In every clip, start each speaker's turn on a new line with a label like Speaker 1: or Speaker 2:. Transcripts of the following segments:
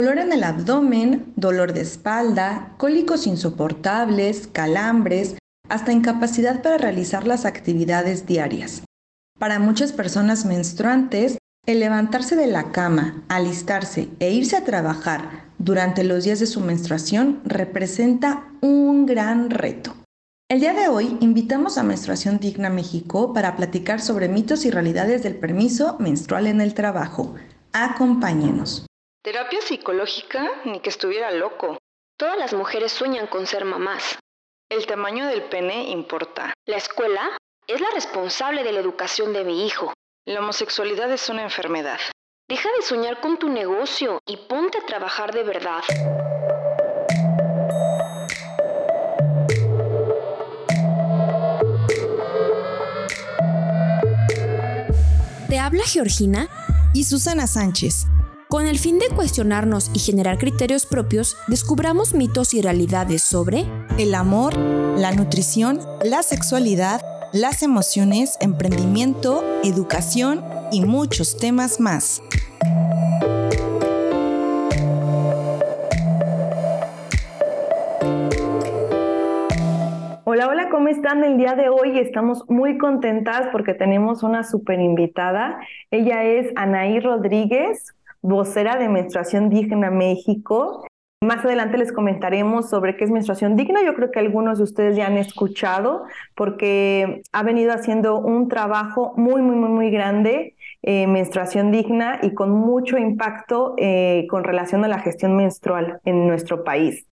Speaker 1: dolor en el abdomen, dolor de espalda, cólicos insoportables, calambres, hasta incapacidad para realizar las actividades diarias. Para muchas personas menstruantes, el levantarse de la cama, alistarse e irse a trabajar durante los días de su menstruación representa un gran reto. El día de hoy invitamos a Menstruación Digna México para platicar sobre mitos y realidades del permiso menstrual en el trabajo. Acompáñenos.
Speaker 2: Terapia psicológica, ni que estuviera loco.
Speaker 3: Todas las mujeres sueñan con ser mamás.
Speaker 2: El tamaño del pene importa.
Speaker 3: La escuela es la responsable de la educación de mi hijo.
Speaker 2: La homosexualidad es una enfermedad.
Speaker 3: Deja de soñar con tu negocio y ponte a trabajar de verdad.
Speaker 4: Te habla Georgina
Speaker 5: y Susana Sánchez.
Speaker 4: Con el fin de cuestionarnos y generar criterios propios, descubramos mitos y realidades sobre
Speaker 5: el amor, la nutrición, la sexualidad, las emociones, emprendimiento, educación y muchos temas más.
Speaker 1: Hola, hola, ¿cómo están? El día de hoy estamos muy contentas porque tenemos una super invitada. Ella es Anaí Rodríguez, vocera de Menstruación Digna México. Más adelante les comentaremos sobre qué es menstruación digna. Yo creo que algunos de ustedes ya han escuchado porque ha venido haciendo un trabajo muy, muy, muy, muy grande, eh, menstruación digna y con mucho impacto eh, con relación a la gestión menstrual en nuestro país.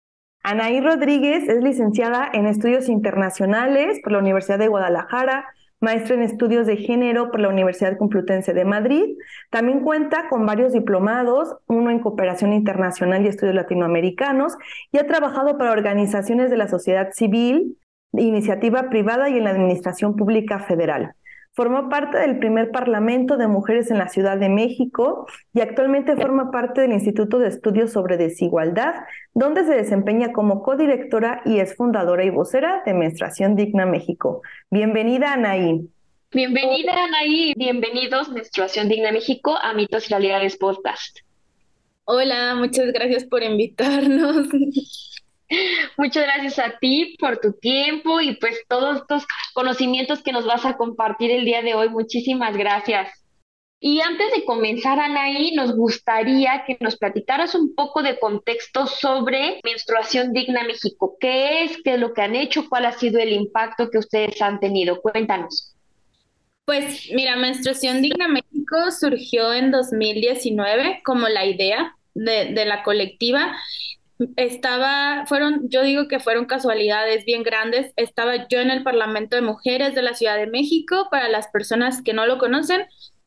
Speaker 1: Anaí Rodríguez es licenciada en estudios internacionales por la Universidad de Guadalajara, maestra en estudios de género por la Universidad Complutense de Madrid. También cuenta con varios diplomados, uno en cooperación internacional y estudios latinoamericanos, y ha trabajado para organizaciones de la sociedad civil, iniciativa privada y en la Administración Pública Federal. Formó parte del primer Parlamento de Mujeres en la Ciudad de México y actualmente forma parte del Instituto de Estudios sobre Desigualdad, donde se desempeña como codirectora y es fundadora y vocera de Menstruación Digna México. Bienvenida, Anaí.
Speaker 6: Bienvenida, Anaí. Bienvenidos, Menstruación Digna México, a Mitos y Realidades Podcast.
Speaker 7: Hola, muchas gracias por invitarnos.
Speaker 6: Muchas gracias a ti por tu tiempo y pues todos estos conocimientos que nos vas a compartir el día de hoy. Muchísimas gracias. Y antes de comenzar, Anaí, nos gustaría que nos platicaras un poco de contexto sobre Menstruación Digna México. ¿Qué es? ¿Qué es lo que han hecho? ¿Cuál ha sido el impacto que ustedes han tenido? Cuéntanos.
Speaker 7: Pues mira, Menstruación Digna México surgió en 2019 como la idea de, de la colectiva estaba, fueron, yo digo que fueron casualidades bien grandes. Estaba yo en el Parlamento de Mujeres de la Ciudad de México, para las personas que no lo conocen.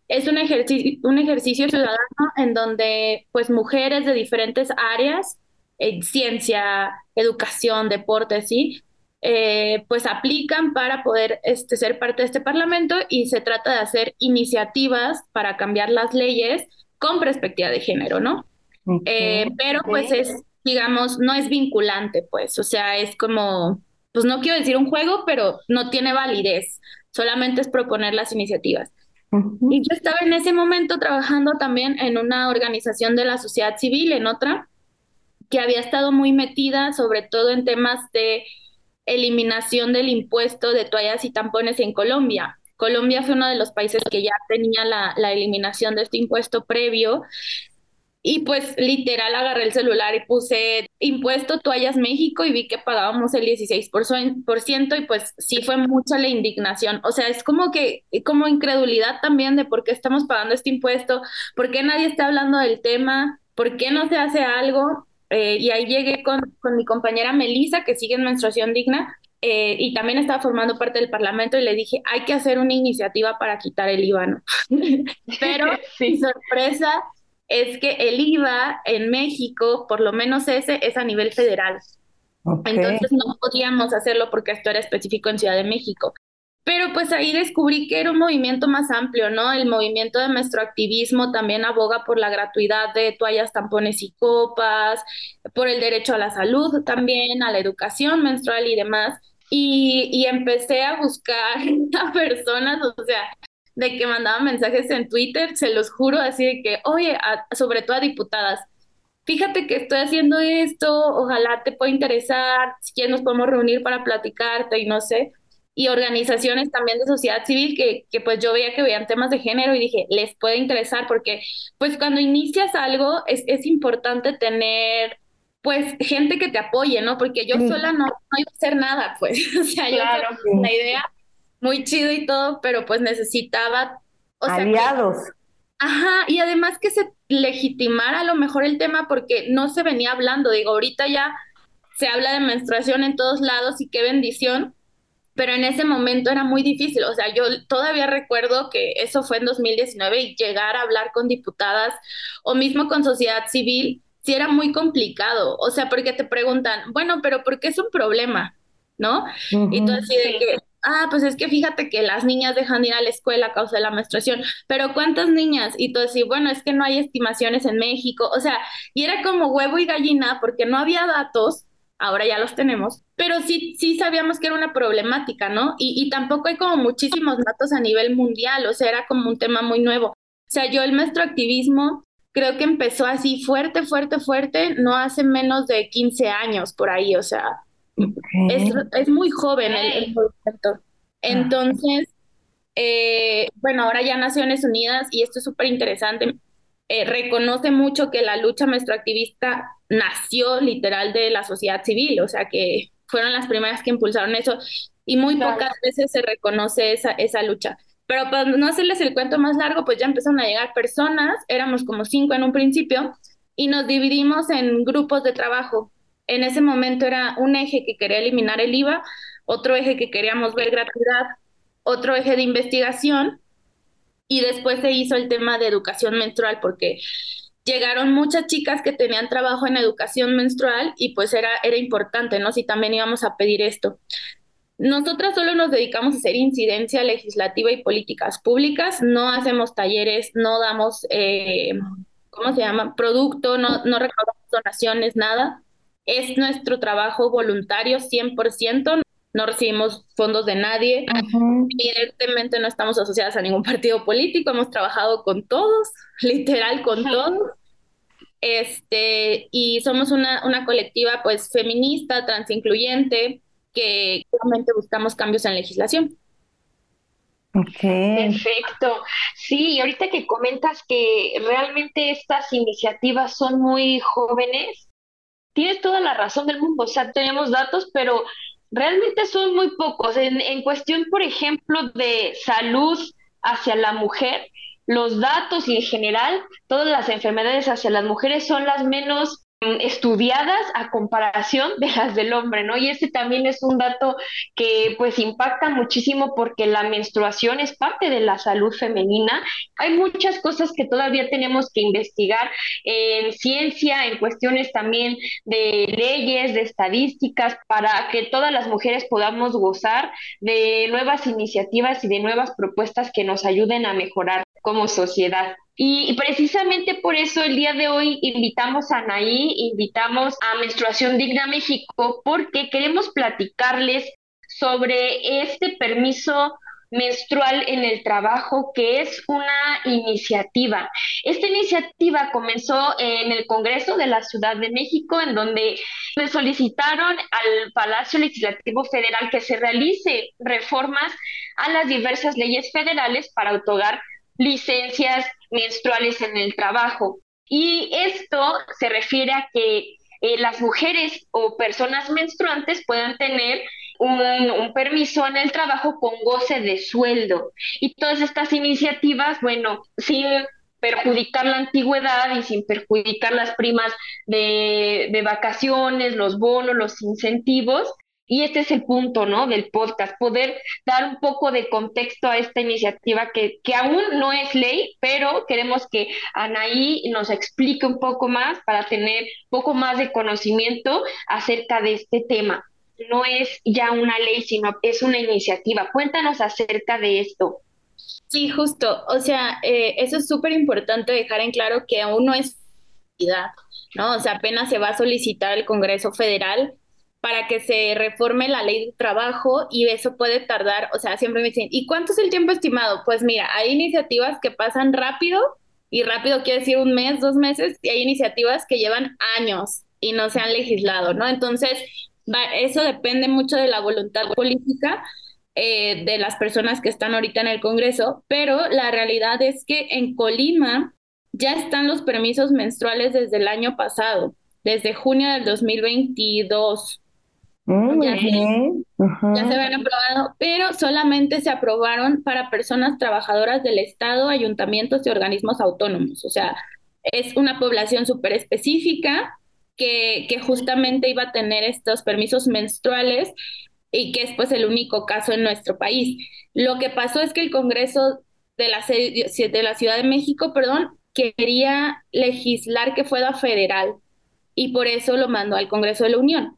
Speaker 7: Es un ejercicio, un ejercicio ciudadano en donde pues mujeres de diferentes áreas, eh, ciencia, educación, deporte, sí, eh, pues aplican para poder este, ser parte de este Parlamento y se trata de hacer iniciativas para cambiar las leyes con perspectiva de género, ¿no? Eh, pero pues es digamos, no es vinculante, pues, o sea, es como, pues no quiero decir un juego, pero no tiene validez, solamente es proponer las iniciativas. Y yo estaba en ese momento trabajando también en una organización de la sociedad civil, en otra, que había estado muy metida sobre todo en temas de eliminación del impuesto de toallas y tampones en Colombia. Colombia fue uno de los países que ya tenía la, la eliminación de este impuesto previo y pues literal agarré el celular y puse impuesto toallas México y vi que pagábamos el 16% y pues sí fue mucha la indignación. O sea, es como que, como incredulidad también de por qué estamos pagando este impuesto, por qué nadie está hablando del tema, por qué no se hace algo. Eh, y ahí llegué con, con mi compañera Melissa, que sigue en menstruación digna, eh, y también estaba formando parte del Parlamento y le dije, hay que hacer una iniciativa para quitar el IVA, Pero, sin sorpresa, es que el IVA en México, por lo menos ese, es a nivel federal. Entonces no podíamos hacerlo porque esto era específico en Ciudad de México. Pero pues ahí descubrí que era un movimiento más amplio, ¿no? El movimiento de nuestro activismo también aboga por la gratuidad de toallas, tampones y copas, por el derecho a la salud también, a la educación menstrual y demás. Y, y empecé a buscar a personas, o sea, de que mandaban mensajes en Twitter, se los juro, así de que, oye, sobre todo a diputadas, fíjate que estoy haciendo esto, ojalá te pueda interesar, si quieres nos podemos reunir para platicarte y no sé. Y organizaciones también de sociedad civil que, que pues yo veía que veían temas de género y dije, les puede interesar porque pues cuando inicias algo es, es importante tener pues gente que te apoye, ¿no? Porque yo sola no, no iba a hacer nada, pues. O sea,
Speaker 6: Claro.
Speaker 7: yo la idea muy chido y todo, pero pues necesitaba, o sea, que-
Speaker 1: Aliados.
Speaker 7: Ajá, y además que se legitimara a lo mejor el tema porque no se venía hablando. Digo, ahorita ya se habla de menstruación en todos lados y qué bendición, pero en ese momento era muy difícil. O sea, yo todavía recuerdo que eso fue en 2019 y llegar a hablar con diputadas o mismo con sociedad civil, sí era muy complicado. O sea, porque te preguntan, bueno, pero ¿por qué es un problema? ¿No? Y tú así de que, ah, pues es que fíjate que las niñas dejan de ir a la escuela a causa de la menstruación, pero ¿cuántas niñas? Y tú así, bueno, es que no hay estimaciones en México, o sea, y era como huevo y gallina porque no había datos, ahora ya los tenemos, pero sí, sí sabíamos que era una problemática, ¿no? Y, y tampoco hay como muchísimos datos a nivel mundial, o sea, era como un tema muy nuevo. O sea, yo el menstruactivismo creo que empezó así fuerte, fuerte, fuerte, no hace menos de 15 años por ahí, o sea, es, es muy joven el, el movimiento. Entonces, eh, bueno, ahora ya Naciones Unidas, y esto es súper interesante, eh, reconoce mucho que la lucha menstruactivista nació literal de la sociedad civil, o sea que fueron las primeras que impulsaron eso, y muy
Speaker 6: Claro.
Speaker 7: pocas veces se reconoce esa, esa lucha. Pero para no hacerles el cuento más largo, pues ya empezaron a llegar personas, éramos como cinco en un principio, y nos dividimos en grupos de trabajo. En ese momento era un eje que quería eliminar el IVA, otro eje que queríamos ver gratuidad, otro eje de investigación, y después se hizo el tema de educación menstrual, porque llegaron muchas chicas que tenían trabajo en educación menstrual y pues era, era importante, ¿no? Si también íbamos a pedir esto. Nosotras solo nos dedicamos a hacer incidencia legislativa y políticas públicas, no hacemos talleres, no damos, eh, ¿cómo se llama? Producto, no, no recaudamos donaciones, nada. Es nuestro trabajo voluntario 100%, no recibimos fondos de nadie. Evidentemente no estamos asociadas a ningún partido político, hemos trabajado con todos, literal con todos. Este, y somos una, una colectiva pues feminista, transincluyente, que realmente buscamos cambios en legislación.
Speaker 1: Ok.
Speaker 6: Perfecto. Sí, y ahorita que comentas que realmente estas iniciativas son muy jóvenes, tienes toda la razón del mundo. O sea, tenemos datos, pero realmente son muy pocos. En, en cuestión, por ejemplo, de salud hacia la mujer, los datos y en general, todas las enfermedades hacia las mujeres son las menos estudiadas a comparación de las del hombre, ¿no? Y ese también es un dato que pues impacta muchísimo porque la menstruación es parte de la salud femenina. Hay muchas cosas que todavía tenemos que investigar en ciencia, en cuestiones también de leyes, de estadísticas, para que todas las mujeres podamos gozar de nuevas iniciativas y de nuevas propuestas que nos ayuden a mejorar como sociedad. Y precisamente por eso el día de hoy invitamos a Anaí, invitamos a Menstruación Digna México, porque queremos platicarles sobre este permiso menstrual en el trabajo, que es una iniciativa. Esta iniciativa comenzó en el Congreso de la Ciudad de México, en donde le solicitaron al Palacio Legislativo Federal que se realice reformas a las diversas leyes federales para otorgar licencias menstruales en el trabajo. Y esto se refiere a que eh, las mujeres o personas menstruantes puedan tener un, un, permiso en el trabajo con goce de sueldo. Y todas estas iniciativas, bueno, sin perjudicar la antigüedad y sin perjudicar las primas de, de vacaciones, los bonos, los incentivos, y este es el punto, ¿no? Del podcast, poder dar un poco de contexto a esta iniciativa que, que aún no es ley, pero queremos que Anaí nos explique un poco más para tener un poco más de conocimiento acerca de este tema. No es ya una ley, sino es una iniciativa. Cuéntanos acerca de esto.
Speaker 7: Sí, justo. O sea, eh, eso es súper importante dejar en claro que aún no es ¿no? O sea, apenas se va a solicitar al Congreso Federal para que se reforme la ley de trabajo y eso puede tardar, o sea, siempre me dicen, ¿y cuánto es el tiempo estimado? Pues mira, hay iniciativas que pasan rápido y rápido quiere decir un mes, dos meses, y hay iniciativas que llevan años y no se han legislado, ¿no? Entonces, eso depende mucho de la voluntad política eh, de las personas que están ahorita en el Congreso, pero la realidad es que en Colima ya están los permisos menstruales desde el año pasado, desde junio del 2022.
Speaker 1: Mm,
Speaker 7: ya, ya se habían aprobado, pero solamente se aprobaron para personas trabajadoras del Estado, ayuntamientos y organismos autónomos. O sea, es una población súper específica que, que justamente iba a tener estos permisos menstruales y que es pues el único caso en nuestro país. Lo que pasó es que el Congreso de la, de la Ciudad de México, perdón, quería legislar que fuera federal y por eso lo mandó al Congreso de la Unión.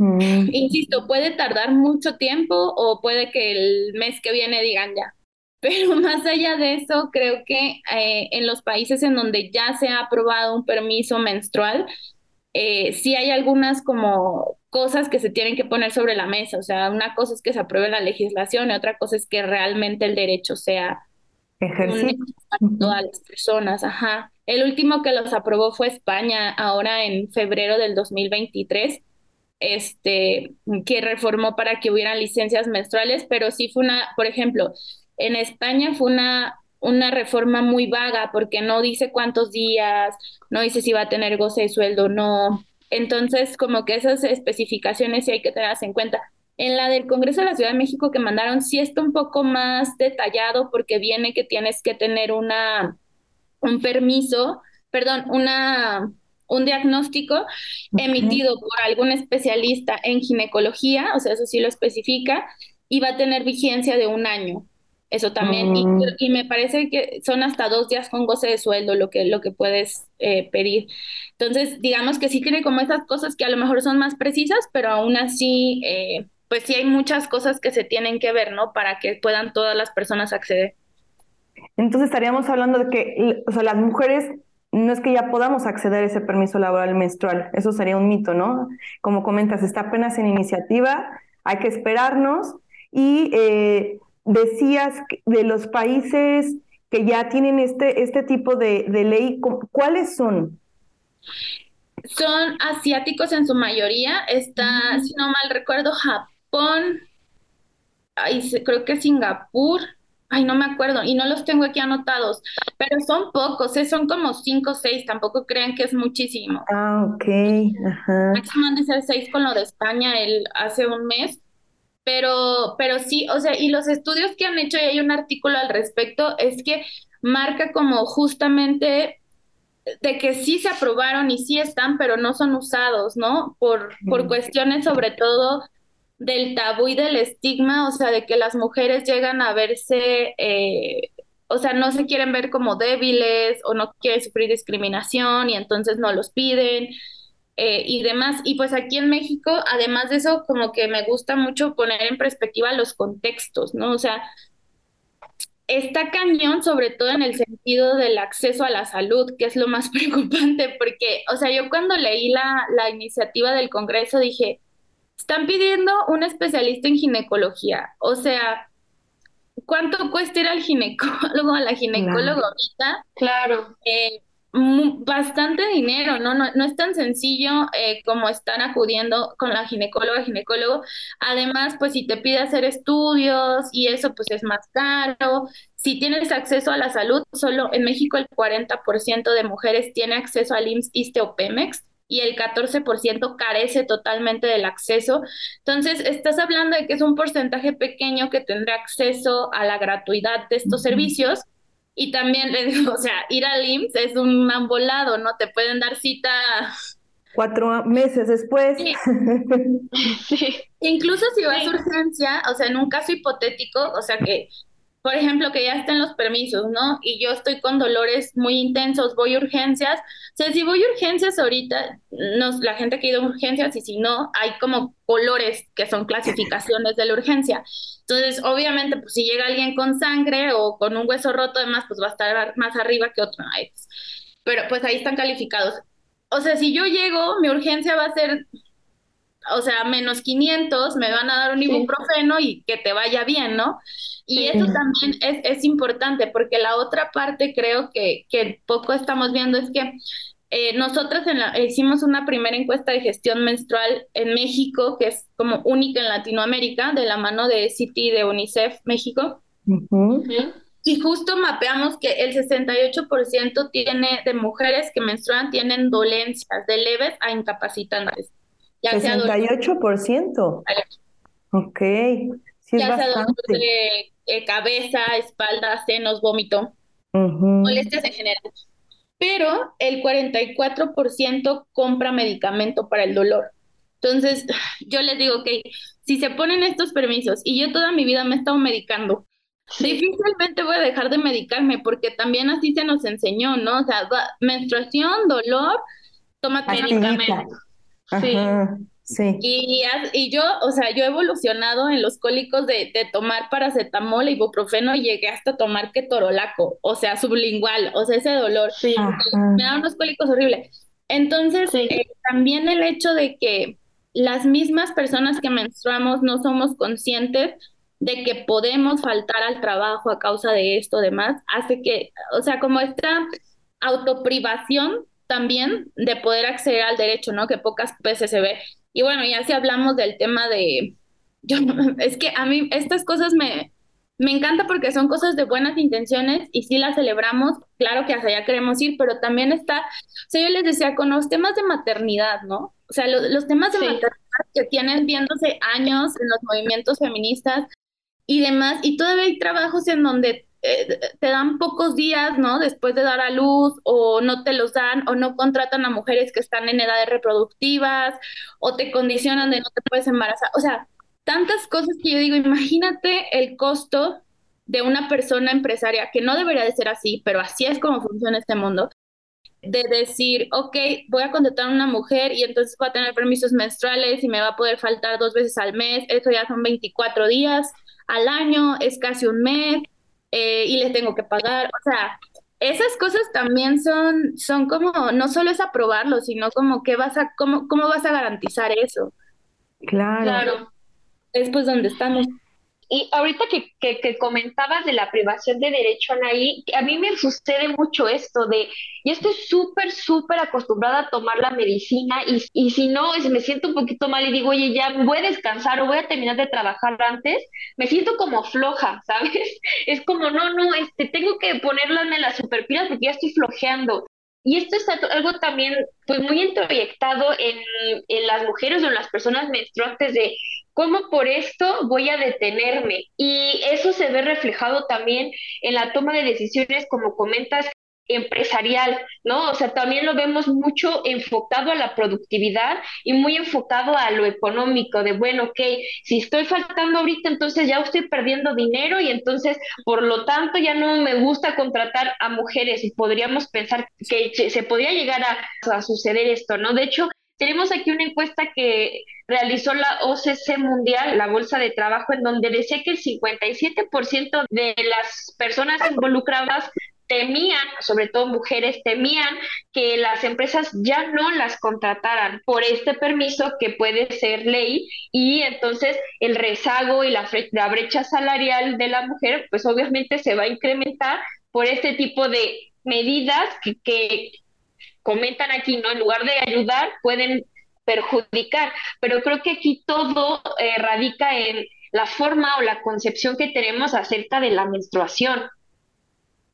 Speaker 7: Mm. Insisto, puede tardar mucho tiempo o puede que el mes que viene digan ya. Pero más allá de eso, creo que eh, en los países en donde ya se ha aprobado un permiso menstrual, eh, sí hay algunas como cosas que se tienen que poner sobre la mesa. O sea, una cosa es que se apruebe la legislación y otra cosa es que realmente el derecho sea
Speaker 1: ejercido
Speaker 7: todas las personas. Ajá. El último que los aprobó fue España, ahora en febrero del 2023, este, que reformó para que hubieran licencias menstruales, pero sí fue una, por ejemplo, en España fue una una reforma muy vaga porque no dice cuántos días, no dice si va a tener goce de sueldo o no. Entonces, como que esas especificaciones sí hay que tenerlas en cuenta. En la del Congreso de la Ciudad de México que mandaron, sí está un poco más detallado porque viene que tienes que tener una, un permiso, perdón, una, un diagnóstico emitido por algún especialista en ginecología, o sea, eso sí lo especifica, y va a tener vigencia de un año. Eso también, y, mm. y, me parece que son hasta dos días con goce de sueldo lo que, lo que puedes eh, pedir. Entonces, digamos que sí tiene como esas cosas que a lo mejor son más precisas, pero aún así, eh, pues sí hay muchas cosas que se tienen que ver, ¿no? Para que puedan todas las personas acceder.
Speaker 1: Entonces estaríamos hablando de que, o sea, las mujeres no es que ya podamos acceder a ese permiso laboral menstrual, eso sería un mito, ¿no? Como comentas, está apenas en iniciativa, hay que esperarnos y eh, decías de los países que ya tienen este, este tipo de, ley, ¿cuáles son?
Speaker 7: Son asiáticos en su mayoría. Está, si no mal recuerdo, Japón, ay, creo que Singapur, ay, no me acuerdo, y no los tengo aquí anotados, pero son pocos, ¿eh? son como cinco o seis, tampoco crean que es muchísimo.
Speaker 1: Ah, ok. Ajá.
Speaker 7: Máximo han de ser seis con lo de España el, hace un mes, pero, pero sí, o sea, y los estudios que han hecho, y hay un artículo al respecto, es que marca como justamente de que sí se aprobaron y sí están, pero no son usados, ¿no? Por, por cuestiones sobre todo del tabú y del estigma, o sea, de que las mujeres llegan a verse, eh, o sea, no se quieren ver como débiles o no quieren sufrir discriminación y entonces no los piden. Eh, y demás. Y pues aquí en México, además de eso, como que me gusta mucho poner en perspectiva los contextos, ¿no? O sea, está cañón, sobre todo en el sentido del acceso a la salud, que es lo más preocupante, porque, o sea, yo cuando leí la, la iniciativa del Congreso dije, están pidiendo un especialista en ginecología, o sea, ¿cuánto cuesta ir al ginecólogo, a la ginecóloga ahorita?
Speaker 6: Claro.
Speaker 7: Eh, bastante dinero, ¿no? ¿no? No, es tan sencillo eh, como están acudiendo con la ginecóloga, ginecólogo. Además, pues si te pide hacer estudios y eso, pues es más caro. Si tienes acceso a la salud, solo en México el 40% de mujeres tiene acceso al IMSS, ISTE o Pemex y el 14% carece totalmente del acceso. Entonces, estás hablando de que es un porcentaje pequeño que tendrá acceso a la gratuidad de estos servicios y también o sea, ir al IMSS es un mambolado, ¿no? Te pueden dar cita
Speaker 1: cuatro meses después.
Speaker 7: Sí. Incluso si vas a urgencia, o sea, en un caso hipotético, o sea que por ejemplo, que ya estén los permisos, ¿no? Y yo estoy con dolores muy intensos, voy a urgencias. O sea, si voy a urgencias ahorita, nos, la gente que ha ido a urgencias y si no, hay como colores que son clasificaciones de la urgencia. Entonces, obviamente, pues si llega alguien con sangre o con un hueso roto, además, pues va a estar más arriba que otro. Pero pues ahí están calificados. O sea, si yo llego, mi urgencia va a ser o sea, menos 500, me van a dar un ibuprofeno y que te vaya bien, ¿no? Y eso también es, es, importante porque la otra parte creo que, que poco estamos viendo es que eh, nosotros en la, hicimos una primera encuesta de gestión menstrual en México, que es como única en Latinoamérica, de la mano de City de UNICEF México. Y justo mapeamos que el 68% tiene de mujeres que menstruan tienen dolencias de leves a incapacitantes.
Speaker 1: Ya 68%. ok. Sí es ya sea
Speaker 7: de eh, cabeza, espalda, senos, vómito, molestias en general. Pero el 44% compra medicamento para el dolor. Entonces, yo les digo, que si se ponen estos permisos y yo toda mi vida me he estado medicando, difícilmente voy a dejar de medicarme porque también así se nos enseñó, ¿no? O sea, menstruación, dolor, toma medicamento. Sí.
Speaker 1: Sí.
Speaker 7: Y, y yo, o sea, yo he evolucionado en los cólicos de, de tomar paracetamol e ibuprofeno, llegué hasta tomar ketorolaco, o sea, sublingual, o sea, ese dolor. Sí. Me da unos cólicos horribles. Entonces, eh, también el hecho de que las mismas personas que menstruamos no somos conscientes de que podemos faltar al trabajo a causa de esto, demás, hace que, o sea, como esta autoprivación también de poder acceder al derecho, ¿no? Que pocas veces se ve. Y bueno, ya si hablamos del tema de, yo, es que a mí estas cosas me, me encanta porque son cosas de buenas intenciones y sí las celebramos, claro que hasta allá queremos ir, pero también está, o sea, yo les decía, con los temas de maternidad, ¿no? O sea, los temas de maternidad que tienen viéndose años en los movimientos feministas y demás, y todavía hay trabajos en donde eh, te dan pocos días, ¿no? Después de dar a luz, o no te los dan, o no contratan a mujeres que están en edades reproductivas, o te condicionan de no te puedes embarazar. O sea, tantas cosas que yo digo, imagínate el costo de una persona empresaria, que no debería de ser así, pero así es como funciona este mundo, de decir, ok, voy a contratar a una mujer y entonces va a tener permisos menstruales y me va a poder faltar dos veces al mes, eso ya son 24 días al año, es casi un mes, eh, y les tengo que pagar. O sea, esas cosas también son, son como, no solo es aprobarlo, sino como que vas a, cómo, cómo vas a garantizar eso.
Speaker 1: Claro.
Speaker 7: Claro. Es pues donde estamos.
Speaker 6: Y ahorita que, que, comentabas de la privación de derecho, Anaí, a mí me sucede mucho esto de, yo estoy súper, súper acostumbrada a tomar la medicina y, y si no, si me siento un poquito mal y digo, oye, ya voy a descansar o voy a terminar de trabajar antes, me siento como floja, ¿sabes? Es como, no, no, este, tengo que ponerme las superpilas porque ya estoy flojeando. Y esto es algo también pues muy introyectado en, en las mujeres o en las personas menstruantes de ¿Cómo por esto voy a detenerme? Y eso se ve reflejado también en la toma de decisiones, como comentas, empresarial, ¿no? O sea, también lo vemos mucho enfocado a la productividad y muy enfocado a lo económico, de bueno, ok, si estoy faltando ahorita, entonces ya estoy perdiendo dinero y entonces, por lo tanto, ya no me gusta contratar a mujeres y podríamos pensar que se podría llegar a, a suceder esto, ¿no? De hecho, tenemos aquí una encuesta que realizó la OCC Mundial, la Bolsa de Trabajo, en donde decía que el 57% de las personas involucradas temían, sobre todo mujeres, temían que las empresas ya no las contrataran por este permiso que puede ser ley. Y entonces el rezago y la, brecha salarial de la mujer pues obviamente se va a incrementar por este tipo de medidas que comentan aquí, ¿no? En lugar de ayudar, pueden perjudicar. Pero creo que aquí todo eh, radica en la forma o la concepción que tenemos acerca de la menstruación.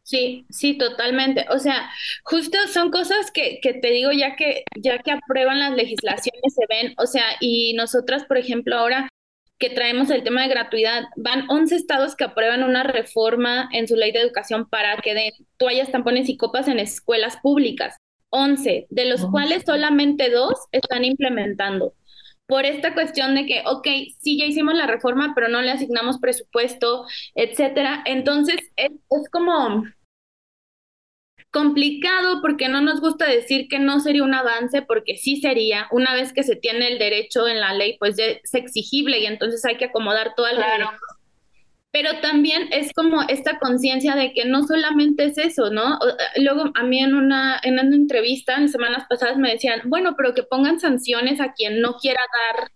Speaker 7: Sí, sí, totalmente. O sea, justo son cosas que, que te digo ya que, ya que aprueban las legislaciones se ven, o sea, y nosotras, por ejemplo, ahora que traemos el tema de gratuidad, van 11 estados que aprueban una reforma en su ley de educación para que den toallas, tampones y copas en escuelas públicas. 11, de los cuales solamente dos están implementando. Por esta cuestión de que, ok, sí, ya hicimos la reforma, pero no le asignamos presupuesto, etcétera. Entonces, es, es como complicado porque no nos gusta decir que no sería un avance, porque sí sería, una vez que se tiene el derecho en la ley, pues es exigible y entonces hay que acomodar todo el
Speaker 6: claro.
Speaker 7: Pero también es como esta conciencia de que no solamente es eso, ¿no? Luego a mí en una, en una entrevista en semanas pasadas me decían, bueno, pero que pongan sanciones a quien no quiera dar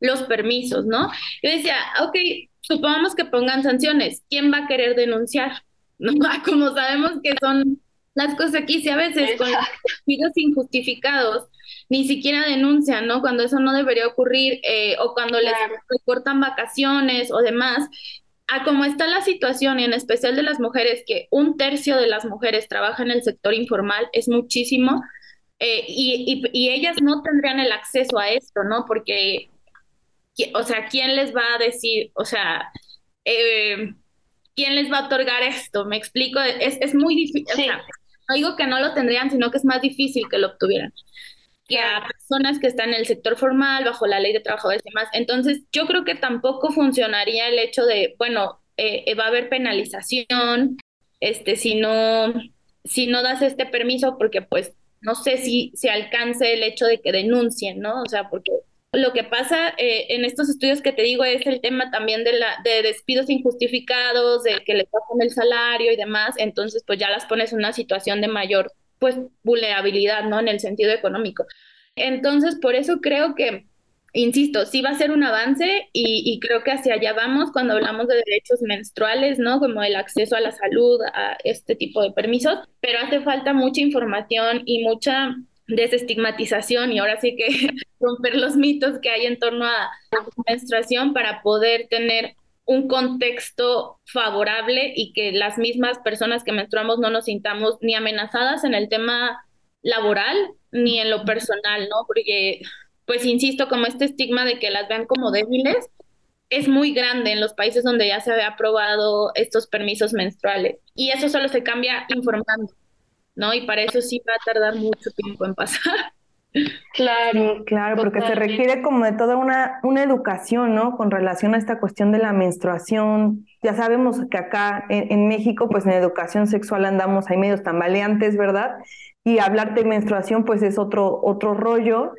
Speaker 7: los permisos, ¿no? Yo decía, ok, supongamos que pongan sanciones, ¿quién va a querer denunciar? ¿No? Como sabemos que son las cosas aquí, si a veces con los injustificados ni siquiera denuncian, ¿no? Cuando eso no debería ocurrir eh, o cuando les recortan vacaciones o demás, a cómo está la situación y en especial de las mujeres, que un tercio de las mujeres trabaja en el sector informal, es muchísimo, eh, y, y, ellas no tendrían el acceso a esto, ¿no? Porque, o sea, ¿quién les va a decir, o sea, eh, quién les va a otorgar esto? Me explico, es, es muy difícil, o sea, no digo que no lo tendrían, sino que es más difícil que lo obtuvieran que a personas que están en el sector formal, bajo la ley de trabajadores y demás. Entonces, yo creo que tampoco funcionaría el hecho de, bueno, eh, eh, va a haber penalización, este, si no, si no das este permiso, porque pues no sé si se alcance el hecho de que denuncien, ¿no? O sea, porque lo que pasa eh, en estos estudios que te digo es el tema también de, la, de despidos injustificados, de que le bajan el salario y demás, entonces pues ya las pones en una situación de mayor pues vulnerabilidad, ¿no? En el sentido económico. Entonces, por eso creo que, insisto, sí va a ser un avance y, creo que hacia allá vamos cuando hablamos de derechos menstruales, ¿no? Como el acceso a la salud, a este tipo de permisos, pero hace falta mucha información y mucha desestigmatización y ahora sí que romper los mitos que hay en torno a la menstruación para poder tener un contexto favorable y que las mismas personas que menstruamos no nos sintamos ni amenazadas en el tema laboral ni en lo personal, ¿no? Porque, pues, insisto, como este estigma de que las vean como débiles es muy grande en los países donde ya se había aprobado estos permisos menstruales. Y eso solo se cambia informando, ¿no? Y para eso sí va a tardar mucho tiempo en pasar.
Speaker 1: Claro, claro, porque se requiere como de toda una, una educación, ¿no? Con relación a esta cuestión de la menstruación. Ya sabemos que acá en, México, pues en educación sexual andamos, hay medios tambaleantes, ¿verdad? Y hablar de menstruación, pues es otro, otro rollo.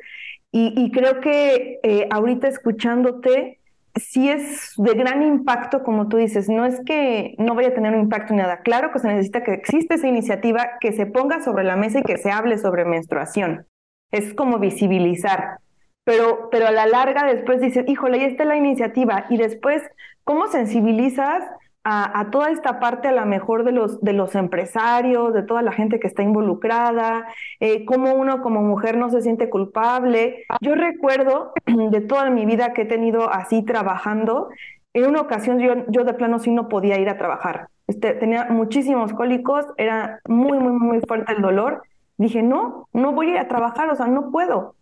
Speaker 1: Y, creo que eh, ahorita escuchándote, sí es de gran impacto, como tú dices, no es que no vaya a tener un impacto ni nada. Claro que se necesita que exista esa iniciativa, que se ponga sobre la mesa y que se hable sobre menstruación es como visibilizar. Pero, pero a la larga después dices, híjole, ahí está la iniciativa. Y después, ¿cómo sensibilizas a, toda esta parte a la mejor de los, de los empresarios, de toda la gente que está involucrada? Eh, ¿Cómo uno como mujer no se siente culpable? Yo recuerdo de toda mi vida que he tenido así trabajando, en una ocasión yo, yo de plano sí no podía ir a trabajar. Este, tenía muchísimos cólicos, era muy, muy, muy fuerte el dolor Dije, no, no voy a ir a trabajar, o sea, no puedo.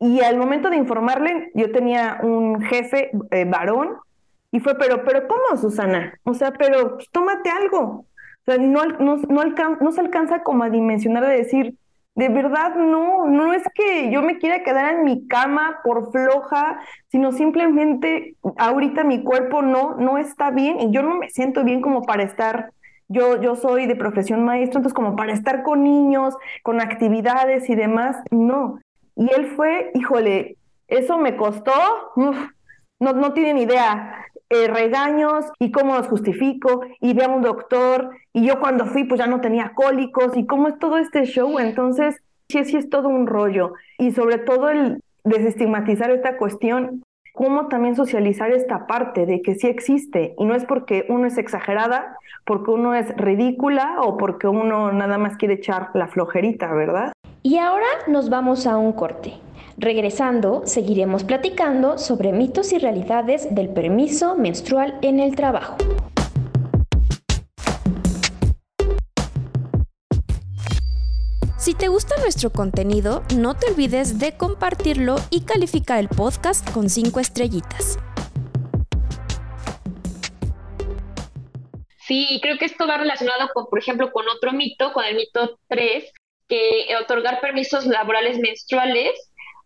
Speaker 1: Y al momento de informarle, yo tenía un jefe eh, varón y fue, pero, pero ¿cómo, Susana? O sea, pero pues, tómate algo. O sea, no, no, no, no se alcanza como a dimensionar de decir, de verdad no, no es que yo me quiera quedar en mi cama por floja, sino simplemente ahorita mi cuerpo no, no está bien y yo no me siento bien como para estar yo, yo soy de profesión maestro, entonces como para estar con niños, con actividades y demás, no. Y él fue, híjole, eso me costó, no, no tienen idea, eh, regaños y cómo los justifico, y ve a un doctor, y yo cuando fui pues ya no tenía cólicos, y cómo es todo este show, entonces sí, sí es todo un rollo, y sobre todo el desestigmatizar esta cuestión cómo también socializar esta parte de que sí existe y no es porque uno es exagerada, porque uno es ridícula o porque uno nada más quiere echar la flojerita, ¿verdad?
Speaker 4: Y ahora nos vamos a un corte. Regresando, seguiremos platicando sobre mitos y realidades del permiso menstrual en el trabajo. Si te gusta nuestro contenido, no te olvides de compartirlo y calificar el podcast con 5 estrellitas.
Speaker 6: Sí, creo que esto va relacionado con, por ejemplo, con otro mito, con el mito 3, que otorgar permisos laborales menstruales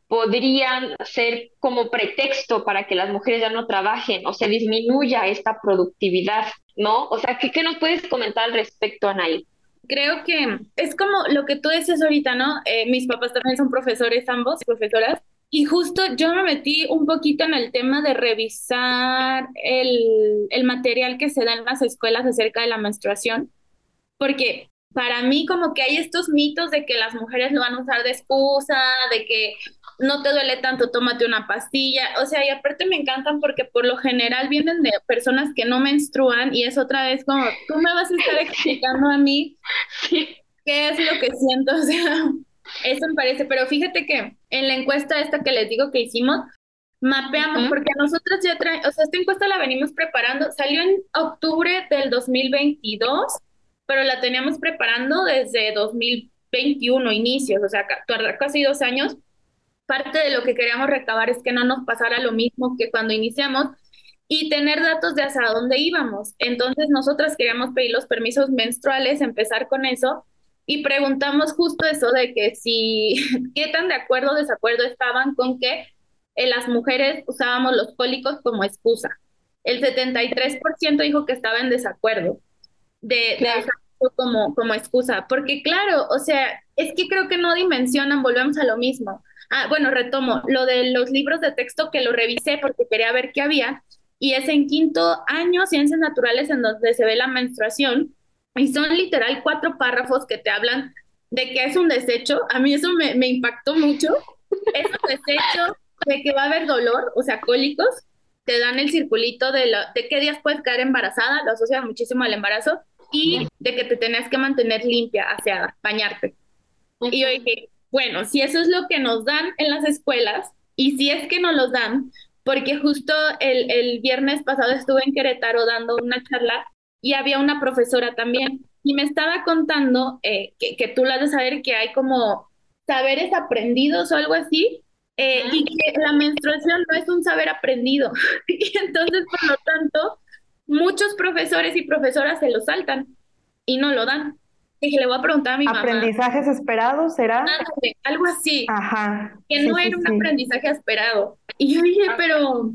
Speaker 6: podrían ser como pretexto para que las mujeres ya no trabajen o se disminuya esta productividad, ¿no? O sea, ¿qué, qué nos puedes comentar al respecto, Anaí?
Speaker 7: Creo que es como lo que tú dices ahorita, ¿no? Eh, mis papás también son profesores, ambos, profesoras, Y justo yo me metí un poquito en el tema de revisar el, el material que se da en las escuelas acerca de la menstruación, porque para mí como que hay estos mitos de que las mujeres lo van a usar de excusa, de que no te duele tanto, tómate una pastilla. O sea, y aparte me encantan porque por lo general vienen de personas que no menstruan y es otra vez como, tú me vas a estar explicando a mí qué es lo que siento. O sea, eso me parece. Pero fíjate que en la encuesta esta que les digo que hicimos, mapeamos, porque a nosotros ya traen, o sea, esta encuesta la venimos preparando, salió en octubre del 2022, pero la teníamos preparando desde 2021, inicios, o sea, casi dos años parte de lo que queríamos recabar es que no nos pasara lo mismo que cuando iniciamos y tener datos de hasta dónde íbamos. Entonces nosotras queríamos pedir los permisos menstruales, empezar con eso y preguntamos justo eso de que si, qué tan de acuerdo o desacuerdo estaban con que eh, las mujeres usábamos los cólicos como excusa. El 73% dijo que estaba en desacuerdo de, de como, como excusa, porque claro, o sea, es que creo que no dimensionan, volvemos a lo mismo. Ah, bueno, retomo lo de los libros de texto que lo revisé porque quería ver qué había. Y es en quinto año, Ciencias Naturales, en donde se ve la menstruación. Y son literal cuatro párrafos que te hablan de que es un desecho. A mí eso me, me impactó mucho. Es un desecho de que va a haber dolor, o sea, cólicos. Te dan el circulito de, de qué días puedes caer embarazada, lo asocian muchísimo al embarazo. Y de que te tenés que mantener limpia, aseada, bañarte. Y yo dije, bueno, si eso es lo que nos dan en las escuelas, y si es que no los dan, porque justo el, el viernes pasado estuve en Querétaro dando una charla y había una profesora también, y me estaba contando eh, que, que, tú lo has de saber que hay como saberes aprendidos o algo así, eh, y que la menstruación no es un saber aprendido. y entonces, por lo tanto, muchos profesores y profesoras se lo saltan y no lo dan. Dije, le voy a preguntar a mi
Speaker 1: mamá. ¿Aprendizajes esperados será?
Speaker 7: algo así.
Speaker 1: Ajá.
Speaker 7: Que no era un aprendizaje esperado. Y yo dije, pero,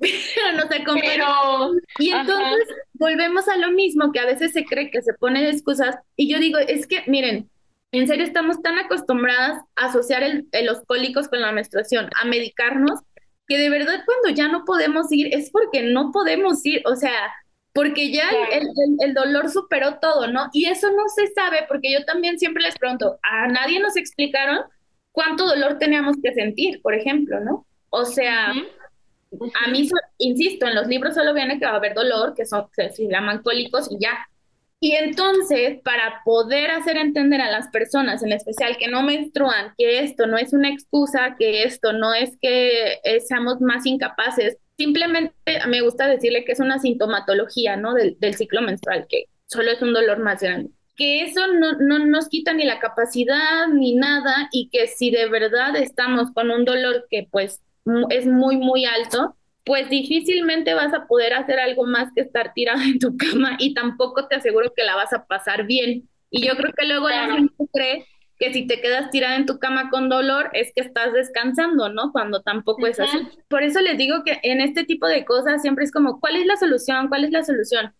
Speaker 7: pero no cómo.
Speaker 6: Pero...
Speaker 7: Y entonces volvemos a lo mismo, que a veces se cree que se pone de excusas. Y yo digo, es que, miren, en serio estamos tan acostumbradas a asociar el, los cólicos con la menstruación, a medicarnos, que de verdad cuando ya no podemos ir es porque no podemos ir. O sea, porque ya el, el, dolor superó todo, ¿no? Y eso no se sabe, porque yo también siempre les pregunto, a nadie nos explicaron cuánto dolor teníamos que sentir, por ejemplo, ¿no? O sea, a mí, insisto, en los libros solo viene que va a haber dolor, que son, se, se llaman cólicos y ya. Y entonces, para poder hacer entender a las personas, en especial que no menstruan, que esto no es una excusa, que esto no es que eh, seamos más incapaces, Simplemente me gusta decirle que es una sintomatología, ¿no? Del, del ciclo menstrual, que solo es un dolor más grande. Que eso no, no nos quita ni la capacidad ni nada y que si de verdad estamos con un dolor que pues es muy, muy alto, pues difícilmente vas a poder hacer algo más que estar tirada en tu cama y tampoco te aseguro que la vas a pasar bien. Y yo creo que luego la gente cree que si te quedas tirada en tu cama con dolor es que estás descansando, ¿no? Cuando tampoco es así. Por eso les digo que en este tipo de cosas siempre es como, ¿cuál es la solución? ¿Cuál es la solución?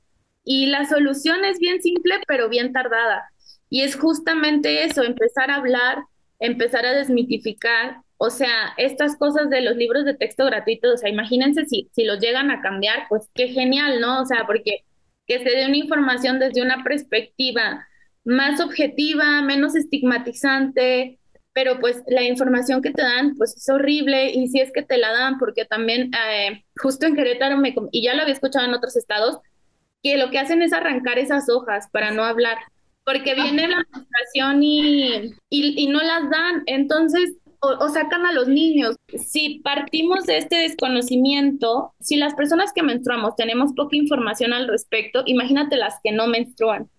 Speaker 7: Y la solución es bien simple, pero bien tardada. Y es justamente eso, empezar a hablar, empezar a desmitificar. O sea, estas cosas de los libros de texto gratuitos, o sea, imagínense si, si los llegan a cambiar, pues qué genial, ¿no? O sea, porque que se dé una información desde una perspectiva más objetiva, menos estigmatizante, pero pues la información que te dan pues es horrible y si es que te la dan, porque también eh, justo en Querétaro, me, y ya lo había escuchado en otros estados, que lo que hacen es arrancar esas hojas para no hablar, porque viene la menstruación y, y, no las dan, entonces o, sacan a los niños. Si partimos de este desconocimiento, si las personas que menstruamos tenemos poca información al respecto, imagínate las que no menstruan.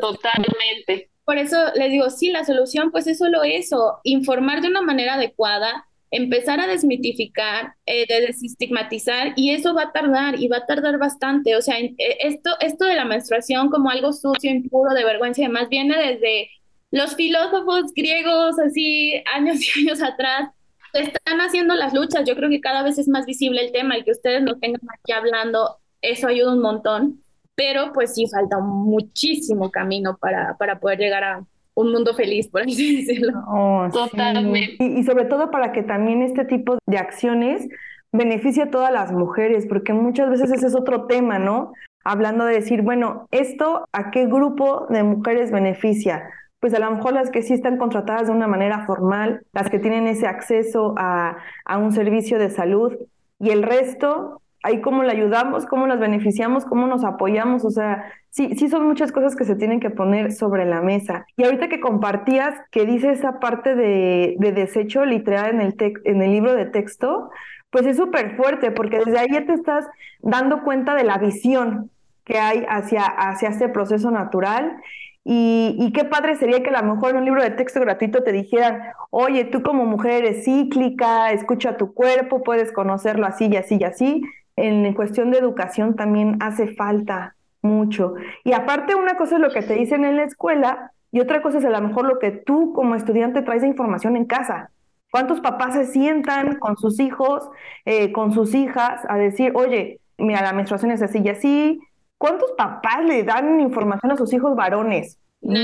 Speaker 6: Totalmente.
Speaker 7: Por eso les digo, sí, la solución pues es solo eso, informar de una manera adecuada, empezar a desmitificar, eh, de desestigmatizar, y eso va a tardar, y va a tardar bastante. O sea, eh, esto, esto de la menstruación como algo sucio, impuro, de vergüenza y demás, viene desde los filósofos griegos, así años y años atrás, están haciendo las luchas. Yo creo que cada vez es más visible el tema y que ustedes nos tengan aquí hablando, eso ayuda un montón pero pues sí falta muchísimo camino para, para poder llegar a, un mundo feliz, por así decirlo.
Speaker 1: Oh, sí.
Speaker 6: Totalmente.
Speaker 1: Y, y sobre todo para que también este tipo de acciones beneficie a todas las mujeres, porque muchas veces ese es otro tema, ¿no? Hablando de decir, bueno, ¿esto a qué grupo de mujeres beneficia? Pues a lo mejor las que sí están contratadas de una manera formal, las que tienen ese acceso a, a un servicio de salud, y el resto, ahí cómo le ayudamos, cómo las beneficiamos, cómo nos apoyamos, o sea, sí, sí son muchas cosas que se tienen que poner sobre la mesa. Y ahorita que compartías, que dice esa parte de, de desecho literal en el, en el libro de texto, pues es súper fuerte, porque desde ahí ya te estás dando cuenta de la visión que hay hacia, hacia este proceso natural. Y, y qué padre sería que a lo mejor en un libro de texto gratuito te dijeran, oye, tú como mujer eres cíclica, escucha tu cuerpo, puedes conocerlo así y así y así. En cuestión de educación también hace falta mucho. Y aparte una cosa es lo que te dicen en la escuela y otra cosa es a lo mejor lo que tú como estudiante traes de información en casa. ¿Cuántos papás se sientan con sus hijos, eh, con sus hijas, a decir, oye, mira, la menstruación es así y así? ¿Cuántos papás le dan información a sus hijos varones?
Speaker 7: No.